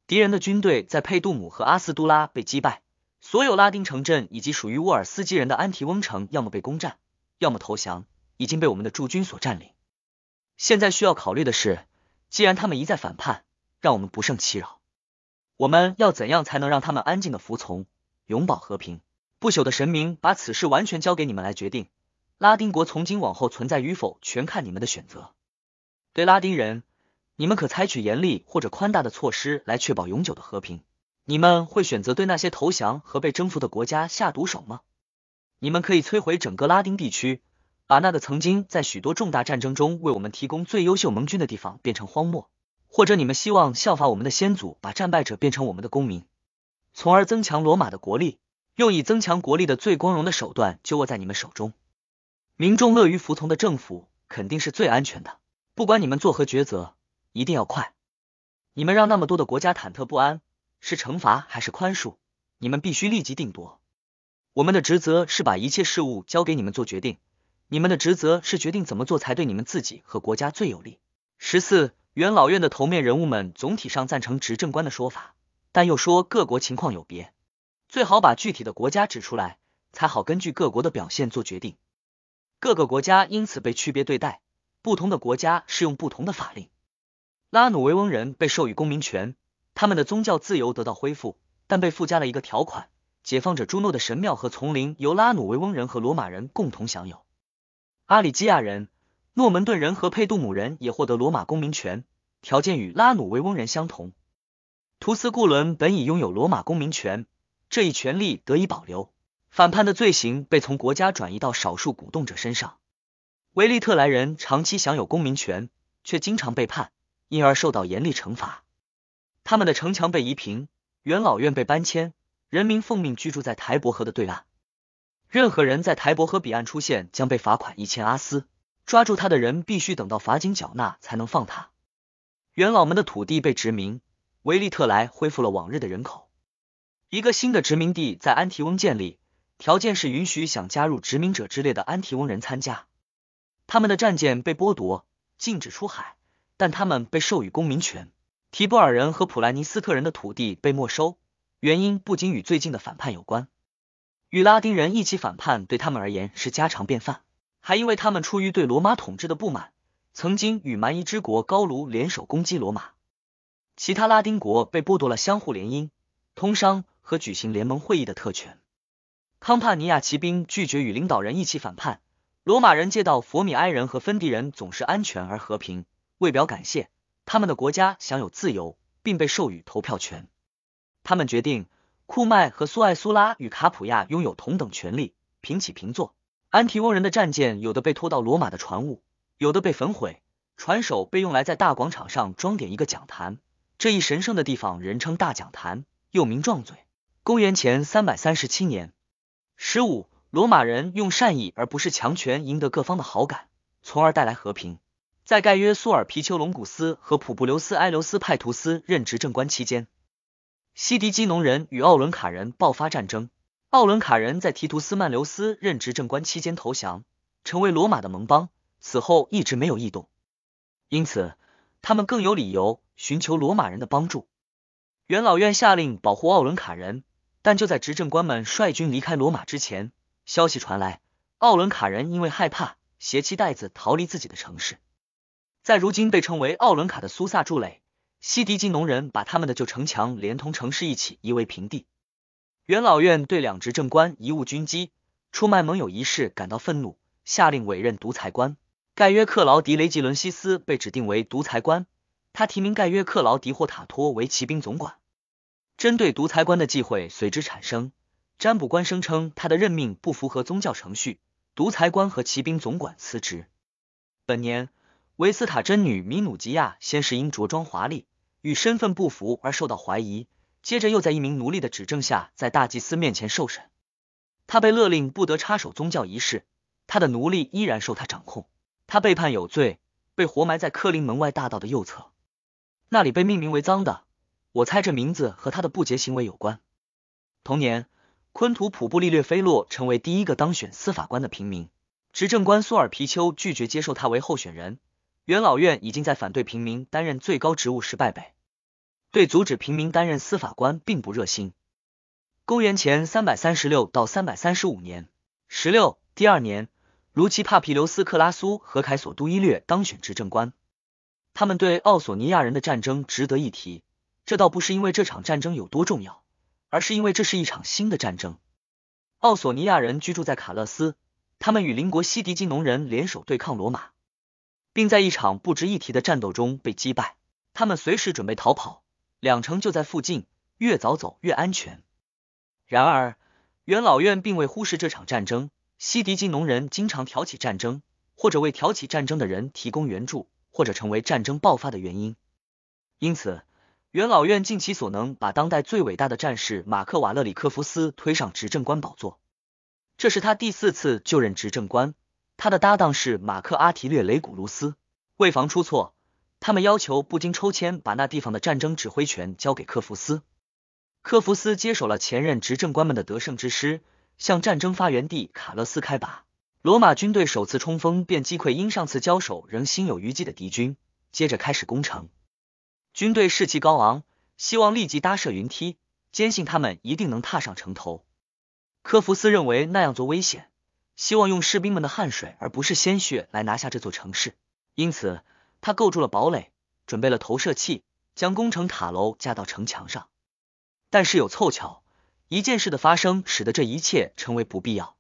敌人的军队在佩杜姆和阿斯都拉被击败，所有拉丁城镇以及属于沃尔斯基人的安提翁城要么被攻占，要么投降，已经被我们的驻军所占领。现在需要考虑的是，既然他们一再反叛，让我们不胜其扰。我们要怎样才能让他们安静的服从，永保和平？不朽的神明把此事完全交给你们来决定。拉丁国从今往后存在与否，全看你们的选择。对拉丁人，你们可采取严厉或者宽大的措施来确保永久的和平。你们会选择对那些投降和被征服的国家下毒手吗？你们可以摧毁整个拉丁地区，把那个曾经在许多重大战争中为我们提供最优秀盟军的地方变成荒漠。或者你们希望效法我们的先祖，把战败者变成我们的公民，从而增强罗马的国力，用以增强国力的最光荣的手段就握在你们手中。民众乐于服从的政府肯定是最安全的。不管你们作何抉择，一定要快。你们让那么多的国家忐忑不安，是惩罚还是宽恕？你们必须立即定夺。我们的职责是把一切事物交给你们做决定，你们的职责是决定怎么做才对你们自己和国家最有利。十四。元老院的头面人物们总体上赞成执政官的说法，但又说各国情况有别，最好把具体的国家指出来，才好根据各国的表现做决定。各个国家因此被区别对待，不同的国家适用不同的法令。拉努维翁人被授予公民权，他们的宗教自由得到恢复，但被附加了一个条款：解放者朱诺的神庙和丛林由拉努维翁人和罗马人共同享有。阿里基亚人。诺门顿人和佩杜姆人也获得罗马公民权，条件与拉努维翁人相同。图斯库伦本已拥有罗马公民权，这一权利得以保留。反叛的罪行被从国家转移到少数鼓动者身上。维利特莱人长期享有公民权，却经常背叛，因而受到严厉惩罚。他们的城墙被夷平，元老院被搬迁，人民奉命居住在台伯河的对岸。任何人在台伯河彼岸出现，将被罚款一千阿斯。抓住他的人必须等到罚金缴纳才能放他。元老们的土地被殖民，维利特莱恢复了往日的人口。一个新的殖民地在安提翁建立，条件是允许想加入殖民者之列的安提翁人参加。他们的战舰被剥夺，禁止出海，但他们被授予公民权。提布尔人和普莱尼斯特人的土地被没收，原因不仅与最近的反叛有关，与拉丁人一起反叛对他们而言是家常便饭。还因为他们出于对罗马统治的不满，曾经与蛮夷之国高卢联手攻击罗马。其他拉丁国被剥夺了相互联姻、通商和举行联盟会议的特权。康帕尼亚骑兵拒绝与领导人一起反叛。罗马人接到佛米埃人和芬迪人总是安全而和平，为表感谢，他们的国家享有自由，并被授予投票权。他们决定，库麦和苏艾苏拉与卡普亚拥有同等权利，平起平坐。安提翁人的战舰有的被拖到罗马的船坞，有的被焚毁，船首被用来在大广场上装点一个讲坛。这一神圣的地方人称大讲坛，又名撞嘴。公元前三百三十七年，十五，罗马人用善意而不是强权赢得各方的好感，从而带来和平。在盖约苏尔皮丘隆古斯和普布留斯埃留斯派图斯任执政官期间，西迪基农人与奥伦卡人爆发战争。奥伦卡人在提图斯曼留斯任执政官期间投降，成为罗马的盟邦，此后一直没有异动，因此他们更有理由寻求罗马人的帮助。元老院下令保护奥伦卡人，但就在执政官们率军离开罗马之前，消息传来，奥伦卡人因为害怕，携妻带子逃离自己的城市。在如今被称为奥伦卡的苏萨筑垒，西迪基农人把他们的旧城墙连同城市一起夷为平地。元老院对两执政官贻误军机、出卖盟友一事感到愤怒，下令委任独裁官。盖约克劳迪雷吉伦西斯被指定为独裁官，他提名盖约克劳迪霍塔托为骑兵总管。针对独裁官的忌讳随之产生，占卜官声称他的任命不符合宗教程序，独裁官和骑兵总管辞职。本年，维斯塔真女米努吉亚先是因着装华丽与身份不符而受到怀疑，接着又在一名奴隶的指证下在大祭司面前受审。他被勒令不得插手宗教仪式，他的奴隶依然受他掌控。他被判有罪，被活埋在克林门外大道的右侧，那里被命名为脏的。我猜这名字和他的不洁行为有关。同年，昆图普布利略菲洛成为第一个当选司法官的平民。执政官苏尔皮丘拒绝接受他为候选人。元老院已经在反对平民担任最高职务时败北，对阻止平民担任司法官并不热心。公元前三百三十六到三百三十五年，十六第二年，卢奇帕皮留斯克拉苏和凯索都伊略当选执政官。他们对奥索尼亚人的战争值得一提。这倒不是因为这场战争有多重要，而是因为这是一场新的战争。奥索尼亚人居住在卡勒斯，他们与邻国西迪基农人联手对抗罗马，并在一场不值一提的战斗中被击败。他们随时准备逃跑，两城就在附近，越早走越安全。然而，元老院并未忽视这场战争。西迪基农人经常挑起战争，或者为挑起战争的人提供援助，或者成为战争爆发的原因。因此。元老院尽其所能，把当代最伟大的战士马克瓦勒里科夫斯推上执政官宝座。这是他第四次就任执政官。他的搭档是马克阿提略雷古卢斯。为防出错，他们要求不经抽签把那地方的战争指挥权交给科夫斯。科夫斯接手了前任执政官们的得胜之师，向战争发源地卡勒斯开拔。罗马军队首次冲锋便击溃因上次交手仍心有余悸的敌军，接着开始攻城。军队士气高昂，希望立即搭设云梯，坚信他们一定能踏上城头。科夫斯认为那样做危险，希望用士兵们的汗水而不是鲜血来拿下这座城市，因此他构筑了堡垒，准备了投射器，将工程塔楼架到城墙上。但是有凑巧，一件事的发生使得这一切成为不必要。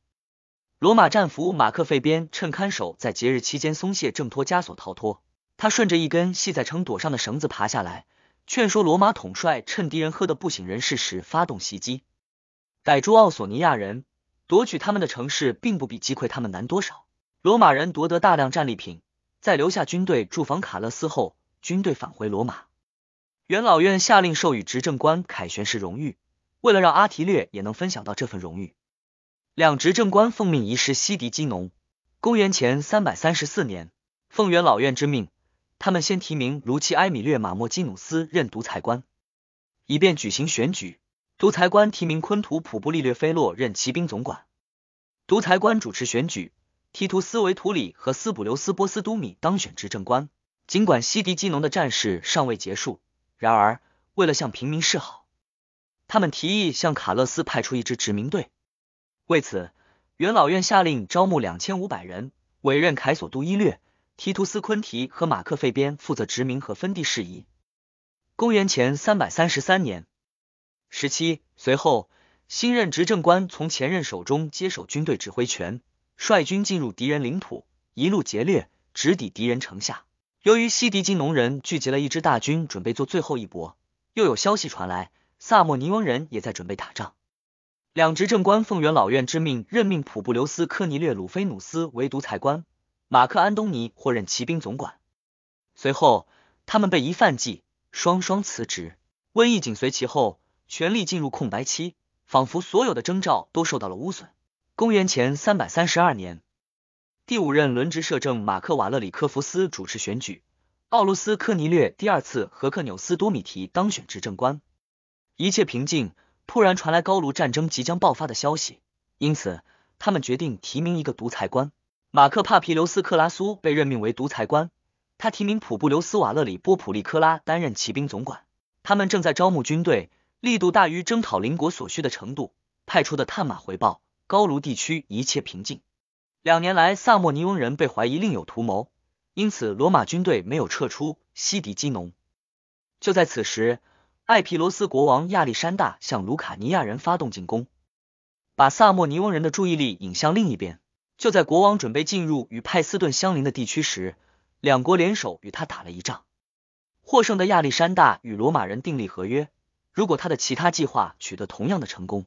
罗马战俘马克费边趁看守在节日期间松懈挣脱枷锁逃脱。他顺着一根系在城垛上的绳子爬下来，劝说罗马统帅趁敌人喝得不省人事时发动袭击，逮住奥索尼亚人，夺取他们的城市，并不比击溃他们难多少。罗马人夺得大量战利品，在留下军队驻防卡勒斯后，军队返回罗马。元老院下令授予执政官凯旋式荣誉，为了让阿提略也能分享到这份荣誉，两执政官奉命移师西迪基农。公元前三百三十四年，奉元老院之命。他们先提名卢奇埃米略马莫基努斯任独裁官，以便举行选举。独裁官提名昆图普布利略菲洛任骑兵总管，独裁官主持选举。提图斯维图里和斯普留斯波斯都米当选执政官。尽管西迪基农的战事尚未结束，然而为了向平民示好，他们提议向卡勒斯派出一支殖民队。为此，元老院下令招募两千五百人，委任凯索都伊略。提图斯昆提和马克费边负责殖民和分地事宜。公元前三百三十三年十七，随后新任执政官从前任手中接手军队指挥权，率军进入敌人领土，一路劫掠，直抵敌人城下。由于西迪金农人聚集了一支大军，准备做最后一搏，又有消息传来，萨莫尼翁人也在准备打仗。两执政官奉元老院之命，任命普布留斯科尼略鲁菲努斯为独裁官。马克安东尼或任骑兵总管，随后他们被疑犯忌，双双辞职。瘟疫紧随其后，权力进入空白期，仿佛所有的征兆都受到了污损。公元前三百三十二年，第五任轮值摄政马克瓦勒里科夫斯主持选举，奥卢斯科尼略第二次和克纽斯多米提当选执政官。一切平静，突然传来高卢战争即将爆发的消息，因此他们决定提名一个独裁官。马克帕皮留斯克拉苏被任命为独裁官，他提名普布留斯瓦勒里波普利科拉担任骑兵总管。他们正在招募军队，力度大于征讨邻国所需的程度。派出的探马回报，高卢地区一切平静。两年来，萨莫尼翁人被怀疑另有图谋，因此罗马军队没有撤出西迪基农。就在此时，艾皮罗斯国王亚历山大向卢卡尼亚人发动进攻，把萨莫尼翁人的注意力引向另一边。就在国王准备进入与派斯顿相邻的地区时，两国联手与他打了一仗。获胜的亚历山大与罗马人订立合约，如果他的其他计划取得同样的成功，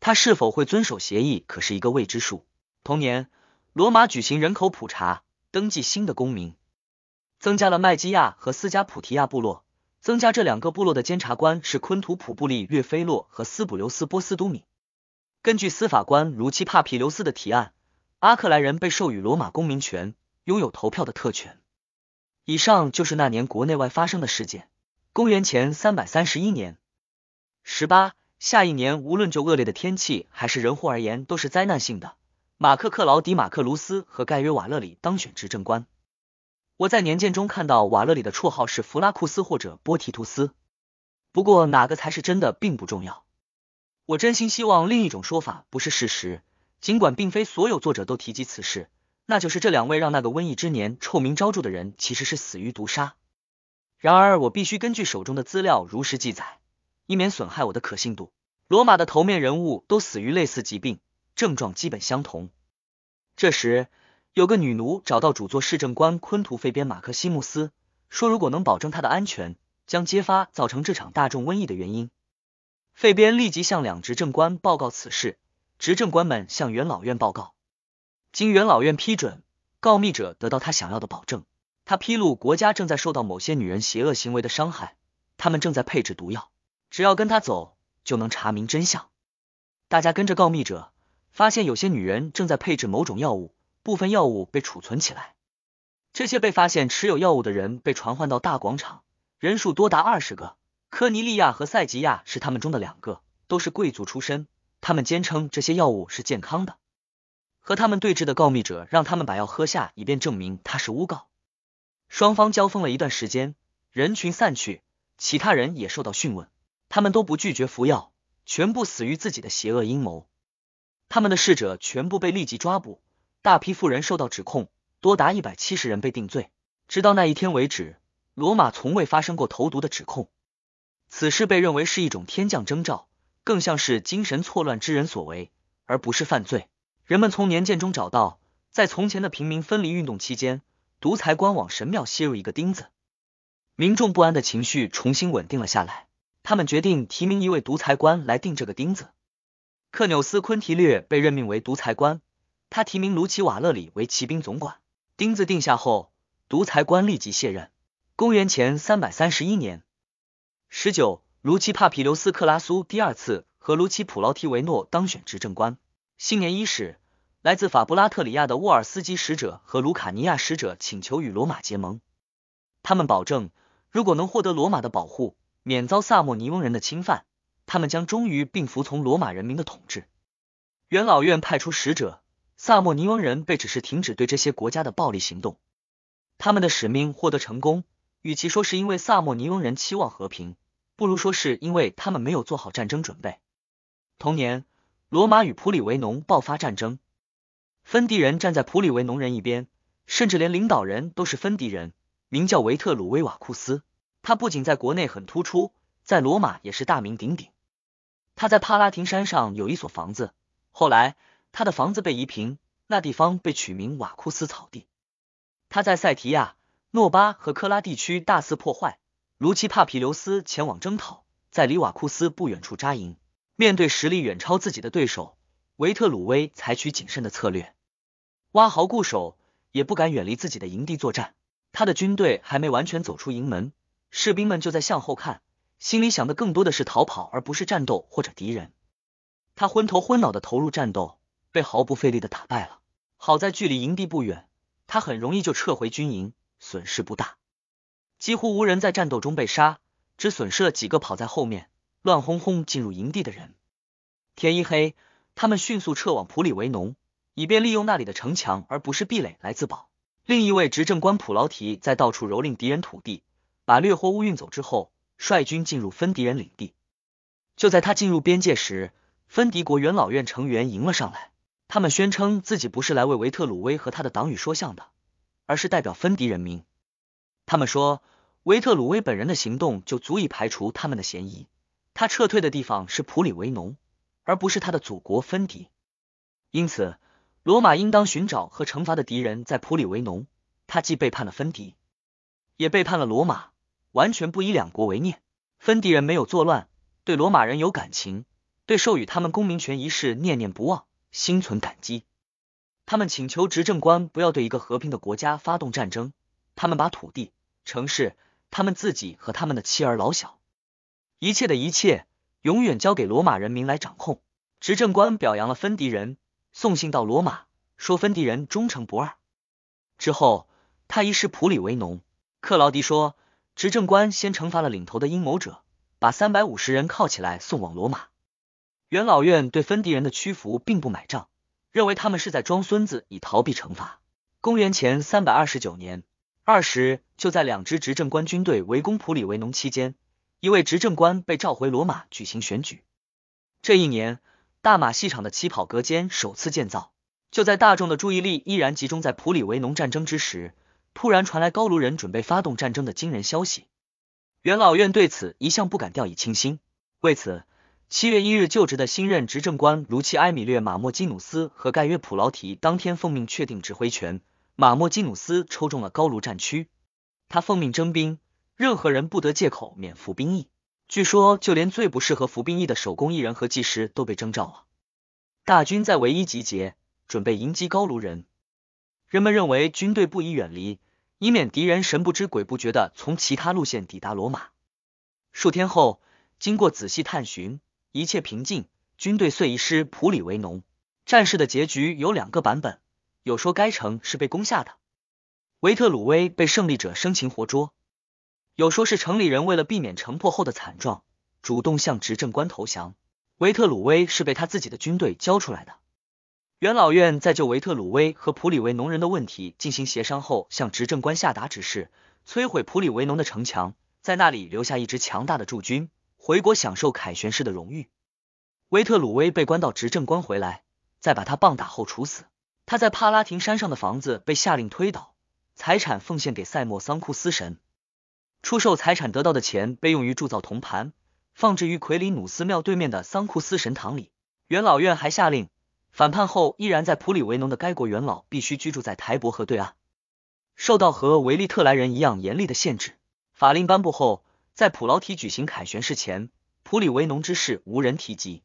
他是否会遵守协议，可是一个未知数。同年，罗马举行人口普查，登记新的公民，增加了麦基亚和斯加普提亚部落。增加这两个部落的监察官是昆图普布利略菲洛和斯普留斯波斯都米。根据司法官如期帕皮留斯的提案，阿克莱人被授予罗马公民权，拥有投票的特权。以上就是那年国内外发生的事件。公元前三百三十一年十八，下一年无论就恶劣的天气还是人祸而言，都是灾难性的。马克克劳迪马克卢斯和盖约瓦勒里当选执政官。我在年鉴中看到瓦勒里的绰号是弗拉库斯或者波提图斯，不过哪个才是真的并不重要。我真心希望另一种说法不是事实，尽管并非所有作者都提及此事，那就是这两位让那个瘟疫之年臭名昭著的人其实是死于毒杀。然而我必须根据手中的资料如实记载，以免损害我的可信度。罗马的头面人物都死于类似疾病，症状基本相同。这时。有个女奴找到主座市政官昆图费边马克西穆斯，说如果能保证他的安全，将揭发造成这场大众瘟疫的原因。费边立即向两执政官报告此事，执政官们向元老院报告，经元老院批准，告密者得到他想要的保证。他披露国家正在受到某些女人邪恶行为的伤害，他们正在配置毒药，只要跟他走就能查明真相。大家跟着告密者，发现有些女人正在配置某种药物。部分药物被储存起来，这些被发现持有药物的人被传唤到大广场，人数多达二十个。科尼利亚和塞吉亚是他们中的两个，都是贵族出身。他们坚称这些药物是健康的。和他们对峙的告密者让他们把药喝下，以便证明他是诬告。双方交锋了一段时间，人群散去，其他人也受到讯问，他们都不拒绝服药，全部死于自己的邪恶阴谋。他们的侍者全部被立即抓捕。大批富人受到指控，多达一百七十人被定罪。直到那一天为止，罗马从未发生过投毒的指控。此事被认为是一种天降征兆，更像是精神错乱之人所为，而不是犯罪。人们从年鉴中找到，在从前的平民分离运动期间，独裁官往神庙吸入一个钉子，民众不安的情绪重新稳定了下来。他们决定提名一位独裁官来钉这个钉子。克纽斯昆提略被任命为独裁官。他提名卢奇瓦勒里为骑兵总管。钉子定下后，独裁官立即卸任。公元前三百三十一年十九，卢奇帕皮留斯克拉苏第二次和卢奇普劳提维诺当选执政官。新年伊始，来自法布拉特里亚的沃尔斯基使者和卢卡尼亚使者请求与罗马结盟。他们保证，如果能获得罗马的保护，免遭萨莫尼翁人的侵犯，他们将忠于并服从罗马人民的统治。元老院派出使者。萨莫尼翁人被指示停止对这些国家的暴力行动，他们的使命获得成功。与其说是因为萨莫尼翁人期望和平，不如说是因为他们没有做好战争准备。同年，罗马与普里维农爆发战争，芬迪人站在普里维农人一边，甚至连领导人都是芬迪人，名叫维特鲁威瓦库斯。他不仅在国内很突出，在罗马也是大名鼎鼎。他在帕拉廷山上有一所房子，后来。他的房子被夷平，那地方被取名瓦库斯草地。他在塞提亚、诺巴和科拉地区大肆破坏。卢奇帕皮留斯前往征讨，在离瓦库斯不远处扎营。面对实力远超自己的对手，维特鲁威采取谨慎的策略，挖壕固守，也不敢远离自己的营地作战。他的军队还没完全走出营门，士兵们就在向后看，心里想的更多的是逃跑，而不是战斗或者敌人。他昏头昏脑的投入战斗。被毫不费力的打败了。好在距离营地不远，他很容易就撤回军营，损失不大，几乎无人在战斗中被杀，只损失了几个跑在后面乱哄哄进入营地的人。天一黑，他们迅速撤往普里维农，以便利用那里的城墙而不是壁垒来自保。另一位执政官普劳提在到处蹂躏敌人土地，把掠货物运走之后，率军进入芬迪人领地。就在他进入边界时，芬迪国元老院成员迎了上来。他们宣称自己不是来为维特鲁威和他的党羽说相的，而是代表芬迪人民。他们说，维特鲁威本人的行动就足以排除他们的嫌疑。他撤退的地方是普里维农，而不是他的祖国芬迪。因此，罗马应当寻找和惩罚的敌人在普里维农。他既背叛了芬迪，也背叛了罗马，完全不以两国为念。芬迪人没有作乱，对罗马人有感情。对授予他们公民权一事念念不忘，心存感激。他们请求执政官不要对一个和平的国家发动战争，他们把土地、城市、他们自己和他们的妻儿老小，一切的一切，永远交给罗马人民来掌控。执政官表扬了芬迪人，送信到罗马，说芬迪人忠诚不二。之后，他移师普里维农。克劳迪说，执政官先惩罚了领头的阴谋者，把三百五十人铐起来送往罗马。元老院对芬迪人的屈服并不买账，认为他们是在装孙子以逃避惩罚。公元前三百二十九年二十，就在两支执政官军队围攻普里维农期间，一位执政官被召回罗马举行选举。这一年，大马戏场的起跑隔间首次建造。就在大众的注意力依然集中在普里维农战争之时，突然传来高卢人准备发动战争的惊人消息。元老院对此一向不敢掉以轻心，为此，七月一日就职的新任执政官卢奇埃米略马莫基努斯和盖约普劳提当天奉命确定指挥权。马莫基努斯抽中了高卢战区，他奉命征兵，任何人不得借口免服兵役。据说，就连最不适合服兵役的手工艺人和技师都被征召了。大军在唯一集结。准备迎击高卢人，人们认为军队不宜远离，以免敌人神不知鬼不觉的从其他路线抵达罗马。数天后，经过仔细探寻，一切平静，军队遂移师普里维农。战事的结局有两个版本，有说该城是被攻下的，维特鲁威被胜利者生擒活捉；有说是城里人为了避免城破后的惨状，主动向执政官投降，维特鲁威是被他自己的军队交出来的。元老院在就维特鲁威和普里维农人的问题进行协商后，向执政官下达指示，摧毁普里维农的城墙，在那里留下一支强大的驻军，回国享受凯旋式的荣誉。维特鲁威被关到执政官回来，再把他棒打后处死。他在帕拉廷山上的房子被下令推倒，财产奉献给塞莫桑库斯神。出售财产得到的钱被用于铸造铜盘，放置于奎里努斯庙对面的桑库斯神堂里。元老院还下令。反叛后依然在普里维农的该国元老必须居住在台伯河对岸，受到和维利特莱人一样严厉的限制。法令颁布后，在普劳提举行凯旋式前，普里维农之事无人提及。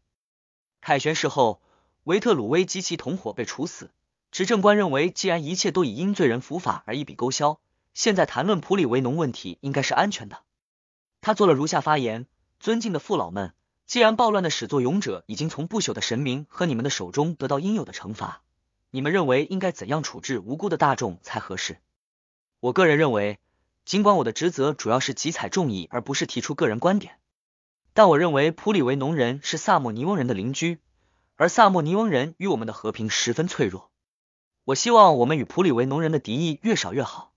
凯旋式后，维特鲁威及其同伙被处死。执政官认为，既然一切都以因罪人伏法而一笔勾销，现在谈论普里维农问题应该是安全的。他做了如下发言：尊敬的父老们。既然暴乱的始作俑者已经从不朽的神明和你们的手中得到应有的惩罚，你们认为应该怎样处置无辜的大众才合适？我个人认为，尽管我的职责主要是集采众议而不是提出个人观点，但我认为普里维农人是萨莫尼翁人的邻居，而萨莫尼翁人与我们的和平十分脆弱。我希望我们与普里维农人的敌意越少越好。